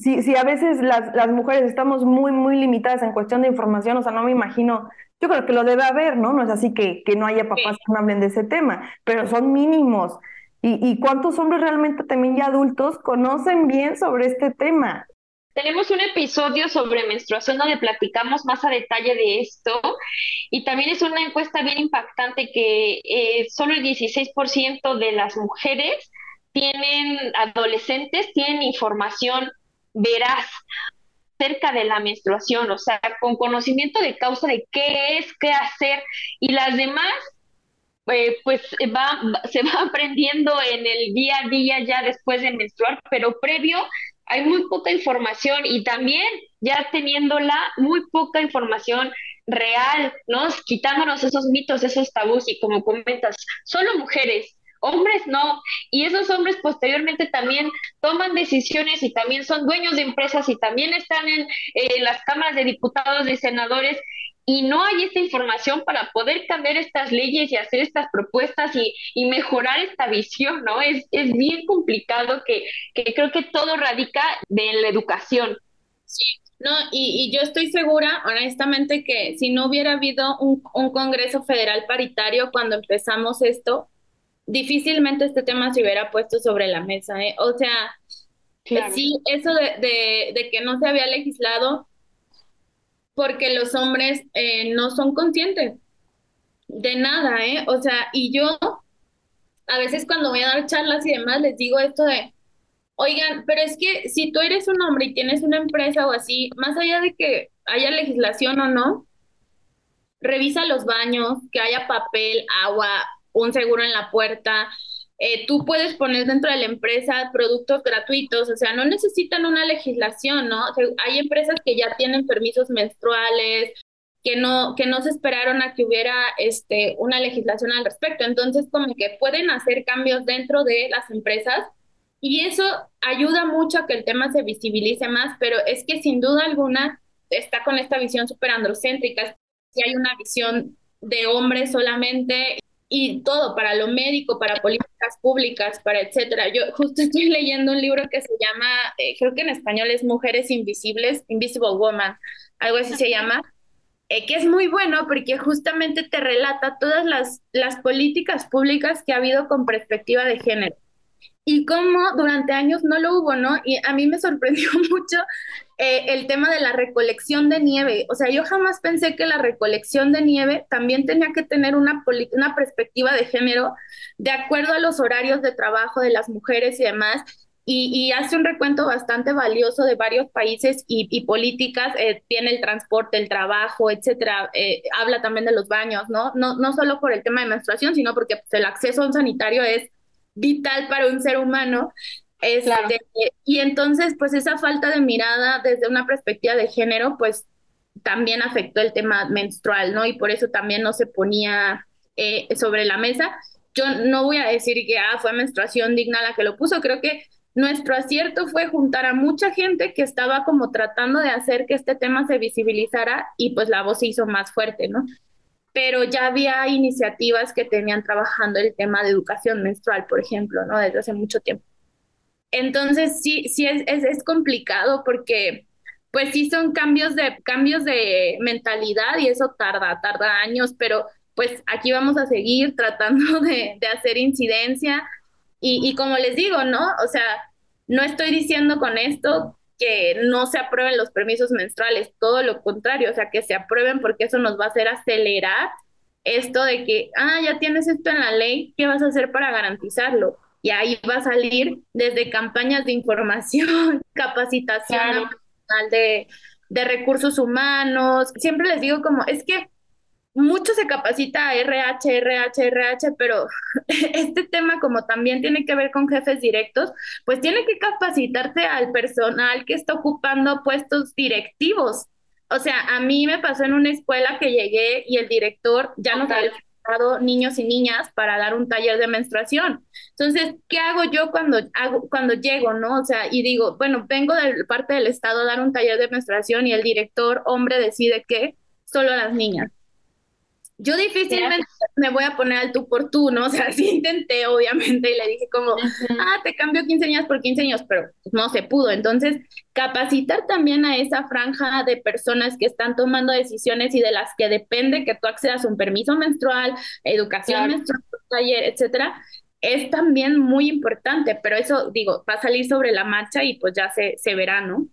Speaker 1: Sí, sí, a veces las, las mujeres estamos muy, muy limitadas en cuestión de información, o sea, no me imagino, yo creo que lo debe haber, ¿no? No es así que, que no haya papás que no hablen de ese tema, pero son mínimos. ¿Y, y cuántos hombres realmente también ya adultos conocen bien sobre este tema?
Speaker 6: Tenemos un episodio sobre menstruación donde platicamos más a detalle de esto y también es una encuesta bien impactante que eh, solo el 16% de las mujeres tienen, adolescentes, tienen información veraz acerca de la menstruación, o sea, con conocimiento de causa de qué es, qué hacer y las demás eh, pues va, se va aprendiendo en el día a día ya después de menstruar, pero previo hay muy poca información y también ya teniéndola muy poca información real, ¿no? Quitándonos esos mitos, esos tabús y como comentas, solo mujeres, hombres no, y esos hombres posteriormente también toman decisiones y también son dueños de empresas y también están en eh, las cámaras de diputados y senadores y no hay esta información para poder cambiar estas leyes y hacer estas propuestas y, y mejorar esta visión, ¿no? Es, es bien complicado que, que creo que todo radica de la educación.
Speaker 7: Sí, no, y, y yo estoy segura, honestamente, que si no hubiera habido un, un Congreso Federal paritario cuando empezamos esto, difícilmente este tema se hubiera puesto sobre la mesa, ¿eh? O sea,
Speaker 6: Claro.
Speaker 7: sí, eso de, de, de que no se había legislado porque los hombres eh, no son conscientes de nada, ¿eh? O sea, y yo a veces cuando voy a dar charlas y demás les digo esto de, oigan, pero es que si tú eres un hombre y tienes una empresa o así, más allá de que haya legislación o no, revisa los baños, que haya papel, agua, un seguro en la puerta. Eh, tú puedes poner dentro de la empresa productos gratuitos, o sea, no necesitan una legislación, ¿no? Hay empresas que ya tienen permisos menstruales, que no, que no se esperaron a que hubiera este, una legislación al respecto. Entonces, como que pueden hacer cambios dentro de las empresas y eso ayuda mucho a que el tema se visibilice más, pero es que sin duda alguna está con esta visión súper androcéntrica, si hay una visión de hombres solamente y todo para lo médico, para políticas públicas, para etcétera. Yo justo estoy leyendo un libro que se llama, eh, creo que en español es Mujeres Invisibles, Invisible Woman, algo así se llama, eh, que es muy bueno porque justamente te relata todas las, las políticas públicas que ha habido con perspectiva de género y cómo durante años no lo hubo, ¿no? Y a mí me sorprendió mucho eh, el tema de la recolección de nieve. O sea, yo jamás pensé que la recolección de nieve también tenía que tener una, una perspectiva de género de acuerdo a los horarios de trabajo de las mujeres y demás. Y, hace un recuento bastante valioso de varios países y, y políticas. Eh, tiene el transporte, el trabajo, etcétera. Eh, habla también de los baños, ¿no? ¿no? No solo por el tema de menstruación, sino porque pues, el acceso a un sanitario es vital para un ser humano. Este. Y entonces, pues esa falta de mirada desde una perspectiva de género, pues también afectó el tema menstrual, ¿no? Y por eso también no se ponía eh, sobre la mesa. Yo no voy a decir que ah, fue menstruación digna la que lo puso, creo que nuestro acierto fue juntar a mucha gente que estaba como tratando de hacer que este tema se visibilizara y pues la voz se hizo más fuerte, ¿no? Pero ya había iniciativas que tenían trabajando el tema de educación menstrual, por ejemplo, ¿no? Desde hace mucho tiempo. Entonces sí, sí es, es, complicado porque pues sí son cambios de, cambios de mentalidad y eso tarda, tarda años, pero pues aquí vamos a seguir tratando de, de hacer incidencia y, y como les digo, ¿no? O sea, no estoy diciendo con esto que no se aprueben los permisos menstruales, todo lo contrario, o sea, que se aprueben porque eso nos va a hacer acelerar esto de que, ah, ya tienes esto en la ley, ¿qué vas a hacer para garantizarlo? Y ahí va a salir desde campañas de información, capacitación de, de recursos humanos. Siempre les digo como, es que mucho se capacita a RH, RH, RH, pero este tema como también tiene que ver con jefes directos, pues tiene que capacitarse al personal que está ocupando puestos directivos. O sea, a mí me pasó en una escuela que llegué y el director ya nos había dado niños y niñas para dar un taller de menstruación. Entonces, ¿qué hago yo cuando hago cuando llego, no? O sea, y digo, bueno, vengo de parte del estado a dar un taller de menstruación y el director hombre decide que solo las niñas. Yo difícilmente me voy a poner al tú por tú, ¿no? O sea, sí intenté, obviamente, y le dije como, ah, te cambio 15 años por 15 años, pero no se pudo. Entonces, capacitar también a esa franja de personas que están tomando decisiones y de las que depende que tú accedas a un permiso menstrual, educación menstrual, taller, etcétera, es también muy importante, pero eso, digo, va a salir sobre la marcha y pues ya se, se verá, ¿no?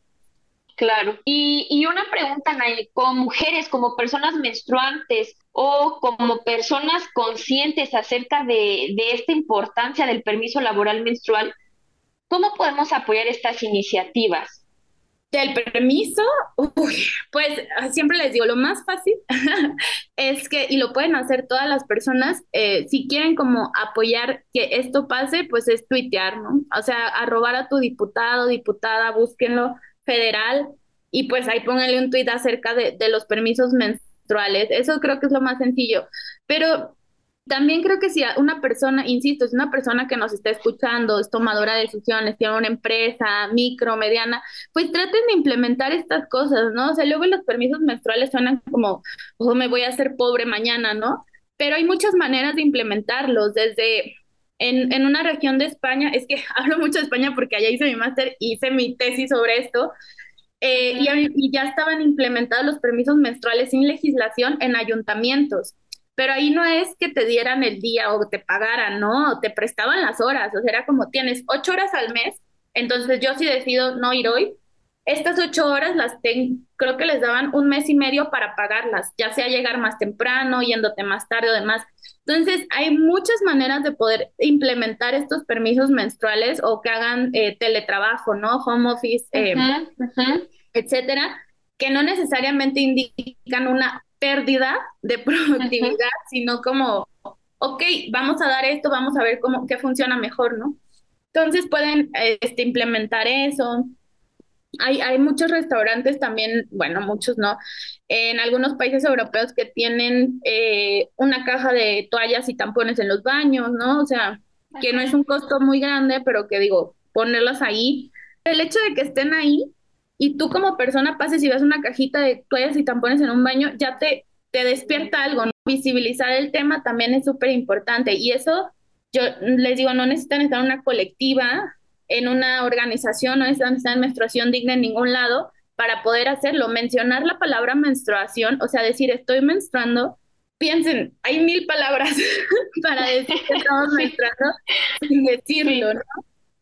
Speaker 6: Claro. Y, y una pregunta, Nay, como mujeres, como personas menstruantes o como personas conscientes acerca de, de esta importancia del permiso laboral menstrual, ¿cómo podemos apoyar estas iniciativas?
Speaker 7: Del permiso, pues siempre les digo, lo más fácil es que, y lo pueden hacer todas las personas, eh, si quieren como apoyar que esto pase, pues es tuitear, ¿no? O sea, arrobar a tu diputado, diputada, búsquenlo, federal y pues ahí pónganle un tuit acerca de, de los permisos menstruales. Eso creo que es lo más sencillo. Pero también creo que si una persona, insisto, es una persona que nos está escuchando, es tomadora de decisiones, tiene una empresa micro, mediana, pues traten de implementar estas cosas, ¿no? O sea, luego los permisos menstruales suenan como, oh, me voy a hacer pobre mañana, ¿no? Pero hay muchas maneras de implementarlos, desde en, en, una región de España, es que hablo mucho de España porque allá hice mi máster, hice mi tesis sobre esto, eh, y, y, ya estaban implementados los permisos menstruales sin legislación en ayuntamientos. Pero ahí no es que te dieran el día o te pagaran, ¿no? Te prestaban las horas, o sea, era como tienes ocho horas al mes, entonces yo si decido no ir hoy, estas ocho horas las tengo, creo que les daban un mes y medio para pagarlas, ya sea llegar más temprano, yéndote más tarde o demás. Entonces, hay muchas maneras de poder implementar estos permisos menstruales o que hagan eh, teletrabajo, ¿no? Home office, eh, etcétera, que no necesariamente indican una pérdida de productividad, sino como, ok, vamos a dar esto, vamos a ver cómo, qué funciona mejor, ¿no? Entonces pueden este, implementar eso, hay, hay muchos restaurantes también, bueno, muchos no, en algunos países europeos que tienen eh, una caja de toallas y tampones en los baños, ¿no? O sea, que no es un costo muy grande, pero que digo, ponerlas ahí. El hecho de que estén ahí y tú como persona pases y ves una cajita de toallas y tampones en un baño, ya te, te despierta algo, ¿no? Visibilizar el tema también es súper importante y eso, yo les digo, no necesitan estar en una colectiva en una organización, no en menstruación digna en ningún lado para poder hacerlo. Mencionar la palabra menstruación, o sea, decir estoy menstruando, piensen, hay mil palabras para decir que estamos menstruando sin decirlo, ¿no?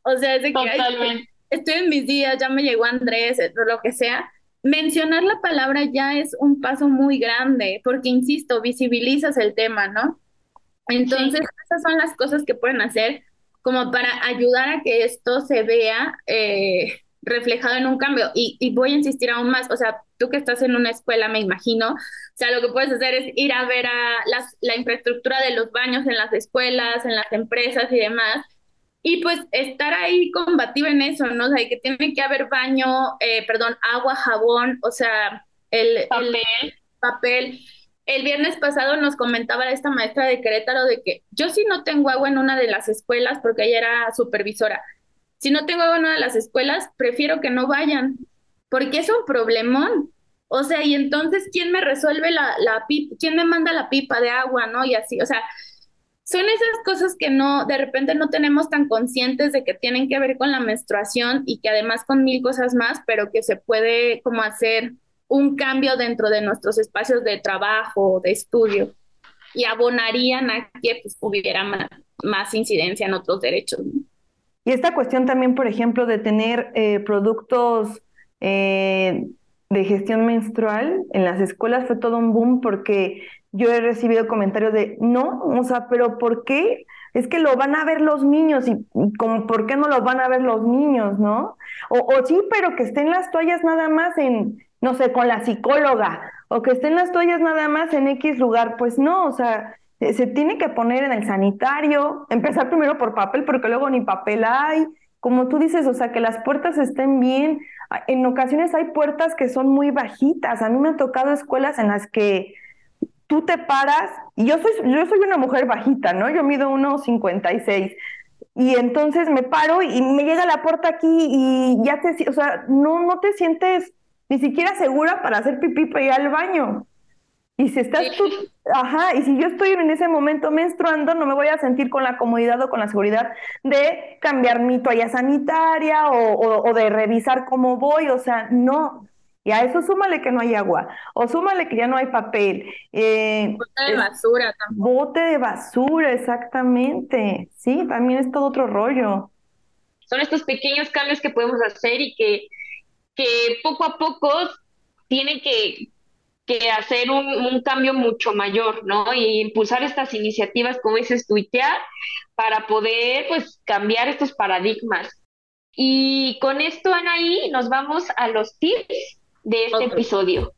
Speaker 7: O sea, es de que estoy en mis días, ya me llegó Andrés, lo que sea. Mencionar la palabra ya es un paso muy grande, porque insisto, visibilizas el tema, ¿no? Entonces, esas son las cosas que pueden hacer como para ayudar a que esto se vea eh, reflejado en un cambio. Y, y, voy a insistir aún más, o sea, tú que estás en una escuela, me imagino, o sea, lo que puedes hacer es ir a ver a las, la infraestructura de los baños en las escuelas, en las empresas y demás. Y pues estar ahí combativo en eso, ¿no? O sea, que tiene que haber baño, eh, perdón, agua, jabón, o sea, el
Speaker 6: papel.
Speaker 7: El papel el viernes pasado nos comentaba esta maestra de Querétaro de que yo si no tengo agua en una de las escuelas, porque ella era supervisora, si no tengo agua en una de las escuelas, prefiero que no vayan, porque es un problemón. O sea, y entonces, ¿quién me resuelve la, la pipa? ¿Quién me manda la pipa de agua, no? Y así, o sea, son esas cosas que no, de repente no tenemos tan conscientes de que tienen que ver con la menstruación y que además con mil cosas más, pero que se puede como hacer un cambio dentro de nuestros espacios de trabajo, de estudio, y abonarían a que pues, hubiera más, incidencia en otros derechos.
Speaker 1: Y esta cuestión también, por ejemplo, de tener eh, productos eh, de gestión menstrual en las escuelas fue todo un boom porque yo he recibido comentarios de, no, o sea, pero ¿por qué? Es que lo van a ver los niños y, como, ¿por qué no lo van a ver los niños, no? O, o sí, pero que estén las toallas nada más en, no sé, con la psicóloga, o que estén las toallas nada más en X lugar, pues no, o sea, se tiene que poner en el sanitario, empezar primero por papel, porque luego ni papel hay, como tú dices, o sea, que las puertas estén bien. En ocasiones hay puertas que son muy bajitas. A mí me han tocado escuelas en las que tú te paras, y yo soy, yo soy una mujer bajita, ¿no? Yo mido 1,56. Y entonces me paro y me llega la puerta aquí y ya te, o sea, no, no te sientes ni siquiera segura para hacer pipí para ir al baño. Y si estás tú, ajá, y si yo estoy en ese momento menstruando, no me voy a sentir con la comodidad o con la seguridad de cambiar mi toalla sanitaria o, o de revisar cómo voy, o sea, no. Y a eso súmale que no hay agua, o súmale que ya no hay papel.
Speaker 7: Eh, bote de basura también.
Speaker 1: Bote de basura, exactamente. Sí, también es todo otro rollo.
Speaker 6: Son estos pequeños cambios que podemos hacer y que, que poco a poco tienen que, que hacer un, un, cambio mucho mayor, ¿no? Y impulsar estas iniciativas, como dices, tuitear, para poder, pues, cambiar estos paradigmas. Y con esto, Anaí, nos vamos a los tips de este episodio.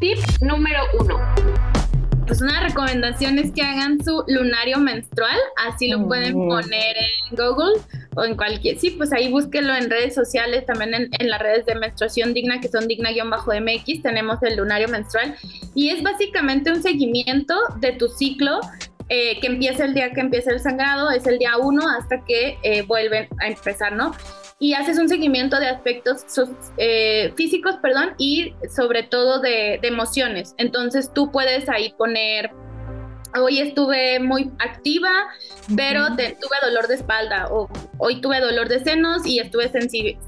Speaker 6: Tip número uno.
Speaker 7: Pues una recomendación es que hagan su lunario menstrual, así lo pueden poner en Google o en cualquier, sí, pues ahí búsquenlo en redes sociales, también en, en las redes de menstruación digna, que son digna-mx, tenemos el lunario menstrual y es básicamente un seguimiento de tu ciclo eh, que empieza el día que empieza el sangrado, es el día uno hasta que eh, vuelven a empezar, ¿no? Y haces un seguimiento de aspectos eh, físicos, perdón, y sobre todo de, de emociones. Entonces tú puedes ahí poner hoy estuve muy activa, pero tuve dolor de espalda o hoy tuve dolor de senos y estuve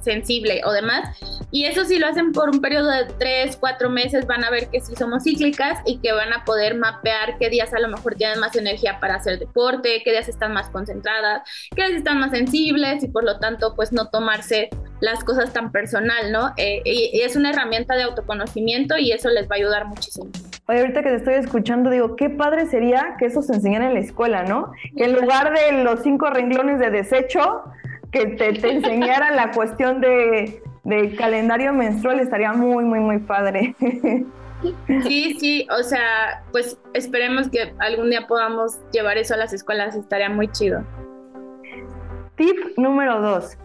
Speaker 7: sensible o demás. Y eso si lo hacen por un periodo de tres, cuatro meses, van a ver que sí somos cíclicas y que van a poder mapear qué días a lo mejor tienen más energía para hacer deporte, qué días están más concentradas, qué días están más sensibles y por lo tanto pues no tomarse las cosas tan personal, ¿no? Eh, y, es una herramienta de autoconocimiento y eso les va a ayudar muchísimo.
Speaker 1: Oye, ahorita que te estoy escuchando, digo, qué padre sería que eso se enseñara en la escuela, ¿no? Que en lugar de los cinco renglones de desecho, que te, te enseñaran la cuestión de, de calendario menstrual, estaría muy, muy, muy padre.
Speaker 7: Sí, sí, o sea, pues esperemos que algún día podamos llevar eso a las escuelas, estaría muy chido.
Speaker 1: Tip número dos,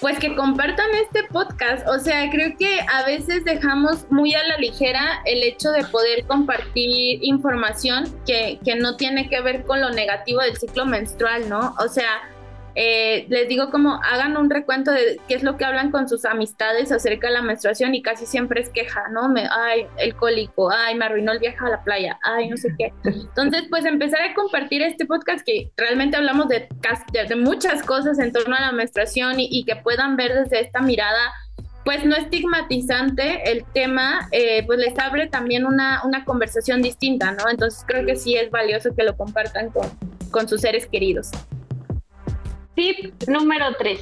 Speaker 7: pues que compartan este podcast. O sea, creo que a veces dejamos muy a la ligera el hecho de poder compartir información que, que no tiene que ver con lo negativo del ciclo menstrual, ¿no? O sea, eh, les digo como hagan un recuento de qué es lo que hablan con sus amistades acerca de la menstruación y casi siempre es queja, ¿no? Me, ay, el cólico, ay, me arruinó el viaje a la playa, ay, no sé qué. Entonces, pues empezar a compartir este podcast que realmente hablamos de, muchas cosas en torno a la menstruación y, que puedan ver desde esta mirada pues no estigmatizante el tema, eh, pues les abre también una, una, conversación distinta, ¿no? Entonces creo que sí es valioso que lo compartan con, con sus seres queridos.
Speaker 6: Tip número 3.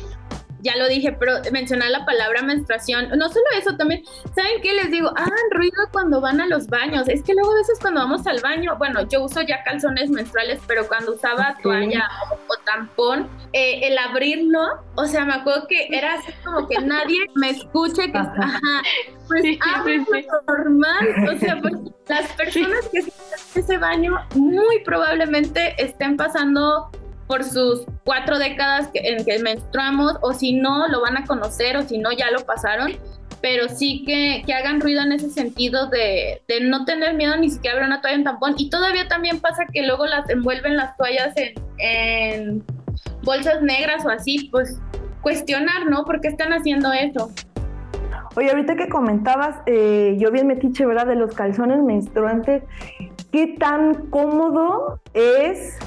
Speaker 7: Ya lo dije, pero mencionar la palabra menstruación. No solo eso, también, ¿saben qué les digo? Hagan ruido cuando van a los baños. Es que luego a veces cuando vamos al baño, bueno, yo uso ya calzones menstruales, pero cuando usaba toalla o, tampón, eh, el abrirlo, o sea, me acuerdo que era así como que nadie me escuche, que ajá, pues sí, normal. O sea, porque las personas que están en ese baño muy probablemente estén pasando por sus cuatro décadas en que menstruamos, o si no, lo van a conocer, o si no, ya lo pasaron, pero sí que, que hagan ruido en ese sentido de, de, no tener miedo ni siquiera ver una toalla en tampón. Y todavía también pasa que luego las envuelven las toallas en, en bolsas negras o así, pues cuestionar, ¿no? ¿Por qué están haciendo eso?
Speaker 1: Oye, ahorita que comentabas, eh, yo bien metiche, ¿verdad? De los calzones menstruantes, ¿qué tan cómodo es?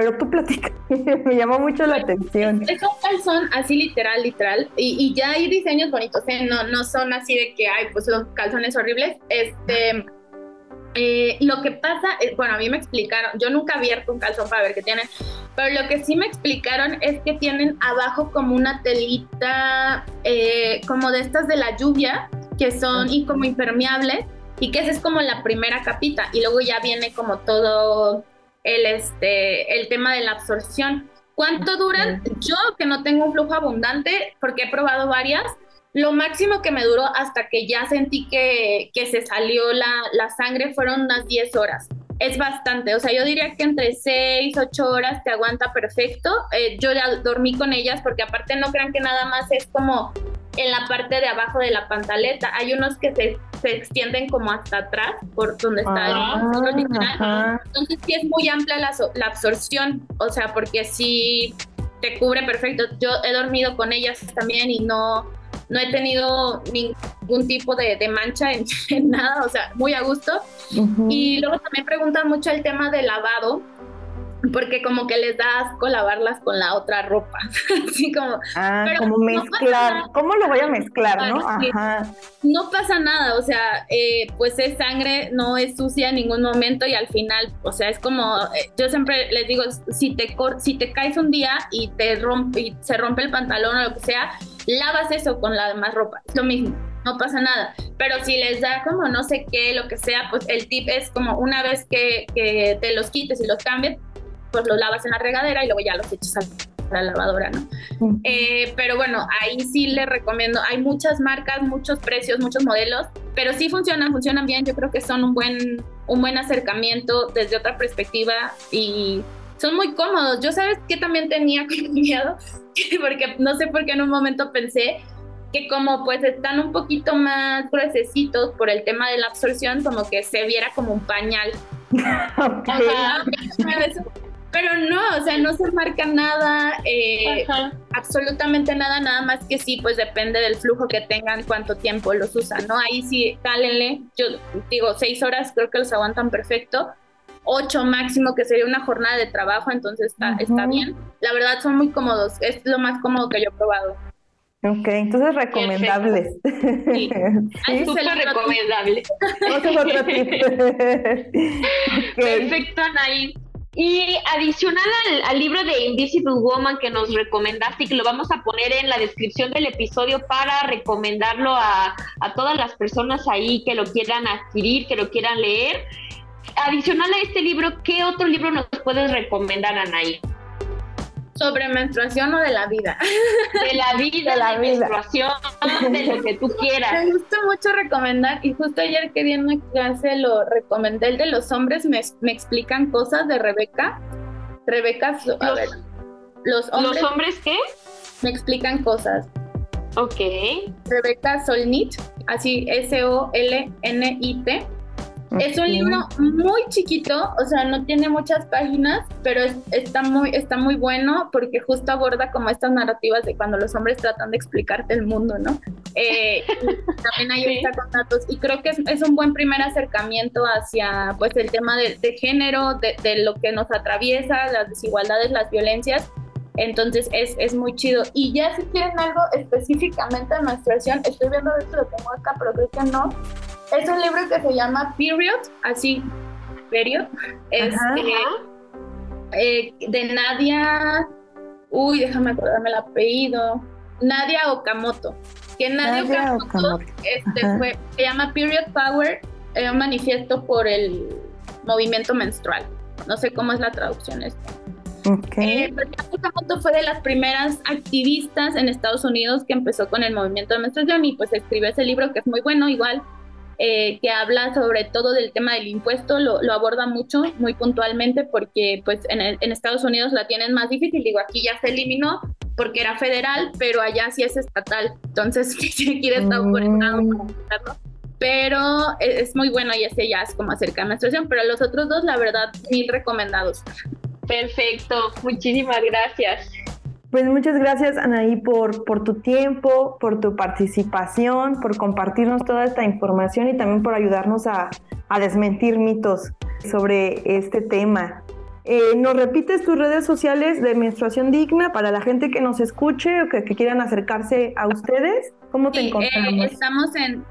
Speaker 1: Pero tú platicas, me llamó mucho la atención.
Speaker 7: Es, un calzón así literal, literal, y, y, ya hay diseños bonitos, ¿eh? no, no son así de que hay pues los calzones horribles, este... Eh, lo que pasa, es, bueno, a mí me explicaron, yo nunca abierto un calzón para ver qué tienen, pero lo que sí me explicaron es que tienen abajo como una telita, eh, como de estas de la lluvia, que son y como impermeables, y que esa es como la primera capita, y luego ya viene como todo el, este, el tema de la absorción. ¿Cuánto duran? Yo que no tengo un flujo abundante, porque he probado varias, lo máximo que me duró hasta que ya sentí que, que se salió la, la, sangre fueron unas 10 horas. Es bastante, o sea, yo diría que entre 6, 8 horas te aguanta perfecto. Eh, yo ya dormí con ellas porque aparte no crean que nada más es como en la parte de abajo de la pantaleta. Hay unos que se, se extienden como hasta atrás, por donde está
Speaker 1: Ah,
Speaker 7: el original.
Speaker 1: ajá.
Speaker 7: Entonces sí es muy amplia la, la absorción, o sea, porque sí te cubre perfecto. Yo he dormido con ellas también y no, no he tenido ningún tipo de, de mancha en, en nada, o sea, muy a gusto. Y luego también preguntan mucho el tema del lavado, porque como que les da asco lavarlas con la otra ropa, así como
Speaker 1: Ah,
Speaker 7: pero
Speaker 1: como mezclar. ¿Cómo lo voy a mezclar, no? Ajá.
Speaker 7: no pasa nada, o sea, eh, pues es sangre, no es sucia en ningún momento y al final, o sea, es como, eh, yo siempre les digo, si te, cor- si te caes un día y te rompe, y se rompe el pantalón o lo que sea, lavas eso con la demás ropa, es lo mismo, no pasa nada, pero si les da como no sé qué, lo que sea, pues el tip es como una vez que, que te los quites y los cambies, pues los lavas en la regadera y luego ya los echas a la lavadora, ¿no?
Speaker 1: Ujú.
Speaker 7: Eh, pero bueno, ahí sí les recomiendo. Hay muchas marcas, muchos precios, muchos modelos, pero sí funcionan, funcionan bien. Yo creo que son un buen, un buen acercamiento desde otra perspectiva y son muy cómodos. Yo sabes que también tenía miedo, porque no sé por qué en un momento pensé que como pues están un poquito más gruesecitos por el tema de la absorción, como que se viera como un pañal.
Speaker 1: Ok.
Speaker 7: Ajá. Pero no, o sea, no se marca nada. eh, absolutamente nada, nada más que sí, pues depende del flujo que tengan, cuánto tiempo los usan, ¿no? Ahí sí, cálenle, yo digo, seis horas creo que los aguantan perfecto, ocho máximo, que sería una jornada de trabajo, entonces está, está bien. La verdad son muy cómodos, es lo más cómodo que yo he probado.
Speaker 1: Ok, entonces recomendables.
Speaker 7: Sí.
Speaker 1: ¿Sí?
Speaker 6: Súper recomendable.
Speaker 1: Ese es otro tip.
Speaker 6: Perfecto, Anaí. Y adicional al, libro de Invisible Woman que nos recomendaste que lo vamos a poner en la descripción del episodio para recomendarlo a, a todas las personas ahí que lo quieran adquirir, que lo quieran leer. Adicional a este libro, ¿qué otro libro nos puedes recomendar, Anaí?
Speaker 7: Sobre menstruación o de la vida.
Speaker 6: De la vida,
Speaker 1: De la vida.
Speaker 6: menstruación, de lo que tú quieras.
Speaker 7: Me gusta mucho recomendar y justo ayer que di en una clase lo recomendé, el de los hombres me, me explican cosas de Rebeca. Rebeca, a
Speaker 6: Los-
Speaker 7: ver, los hombres
Speaker 6: ¿Los hombres qué?
Speaker 7: me explican cosas.
Speaker 6: Ok.
Speaker 7: Rebeca Solnit, así S-O-L-N-I-T. Es un libro muy chiquito, o sea, no tiene muchas páginas, pero es- está, muy, está muy bueno porque justo aborda como estas narrativas de cuando los hombres tratan de explicarte el mundo, ¿no? Eh, también ahí está con datos y creo que es, es un buen primer acercamiento hacia pues el tema de, de género, de, de lo que nos atraviesa, las desigualdades, las violencias. Entonces es, es muy chido. Y ya si quieren algo específicamente de menstruación, estoy viendo a ver si lo tengo acá, pero creo que no. Es un libro que se llama Period, así, Period. Este, eh, de Nadia, uy, déjame acordarme el apellido. Nadia Okamoto. Que Nadia,
Speaker 1: Nadia
Speaker 7: Okamoto,
Speaker 1: Okamoto.
Speaker 7: este, fue, se llama Period Power, eh, un manifiesto por el movimiento menstrual. No sé cómo es la traducción esto.
Speaker 1: Ok.
Speaker 7: Eh, Okamoto fue de las primeras activistas en Estados Unidos que empezó con el movimiento de menstruación y pues escribió ese libro que es muy bueno igual, eh, que habla sobre todo del tema del impuesto, lo, lo aborda mucho, muy puntualmente, porque pues en, el- en Estados Unidos la tienen más difícil, digo, aquí ya se eliminó porque era federal, pero allá sí es estatal, entonces aquí está por estado
Speaker 1: Mm.
Speaker 7: Pero es, es muy bueno y ese ya es como acerca de menstruación, pero los otros dos, la verdad, mil recomendados.
Speaker 6: Perfecto, muchísimas gracias.
Speaker 1: Pues muchas gracias Anaí por, por tu tiempo, por tu participación, por compartirnos toda esta información y también por ayudarnos a, a desmentir mitos sobre este tema. Eh, ¿Nos repites tus redes sociales de menstruación digna para la gente que nos escuche o que, quieran acercarse a ustedes? ¿Cómo te encontramos?
Speaker 7: Eh, estamos en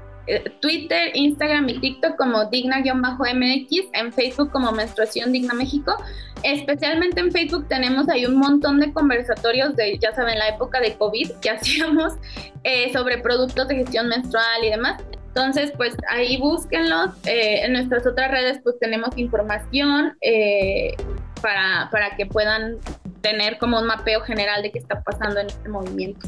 Speaker 7: Twitter, Instagram y TikTok como digna-mx, en Facebook como Menstruación Digna México. Especialmente en Facebook tenemos ahí un montón de conversatorios de, ya saben, la época de COVID que hacíamos sobre productos de gestión menstrual y demás. Entonces, pues ahí búsquenlos. Eh, en nuestras otras redes, pues tenemos información eh, para, para que puedan tener como un mapeo general de qué está pasando en este movimiento.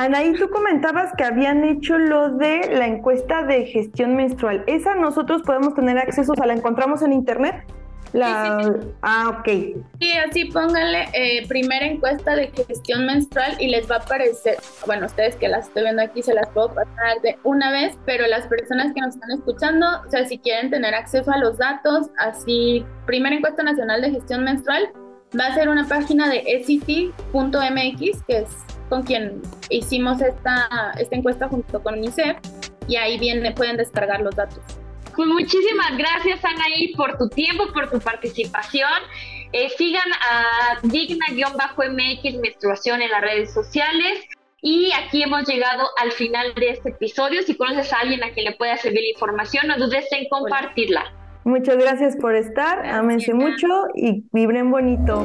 Speaker 1: Anaí, tú comentabas que habían hecho lo de la encuesta de gestión menstrual. ¿Esa nosotros podemos tener acceso? O sea, ¿la encontramos en internet? La... Ah, ok.
Speaker 7: Sí, así pónganle eh, primera encuesta de gestión menstrual y les va a aparecer, bueno, ustedes que las estoy viendo aquí se las puedo pasar de una vez, pero las personas que nos están escuchando, o sea, si quieren tener acceso a los datos, así, primera encuesta nacional de gestión menstrual, va a ser una página de ecity.mx, que es con quien hicimos esta, esta encuesta junto con UNICEF, y ahí viene, pueden descargar los datos.
Speaker 6: Pues muchísimas gracias, Anaí, por tu tiempo, por tu participación. Eh, sigan a digna-mx menstruación en las redes sociales. Y aquí hemos llegado al final de este episodio. Si conoces a alguien a quien le pueda servir la información, no dudes en compartirla.
Speaker 1: Muchas gracias por estar. Amense mucho y vibren bonito.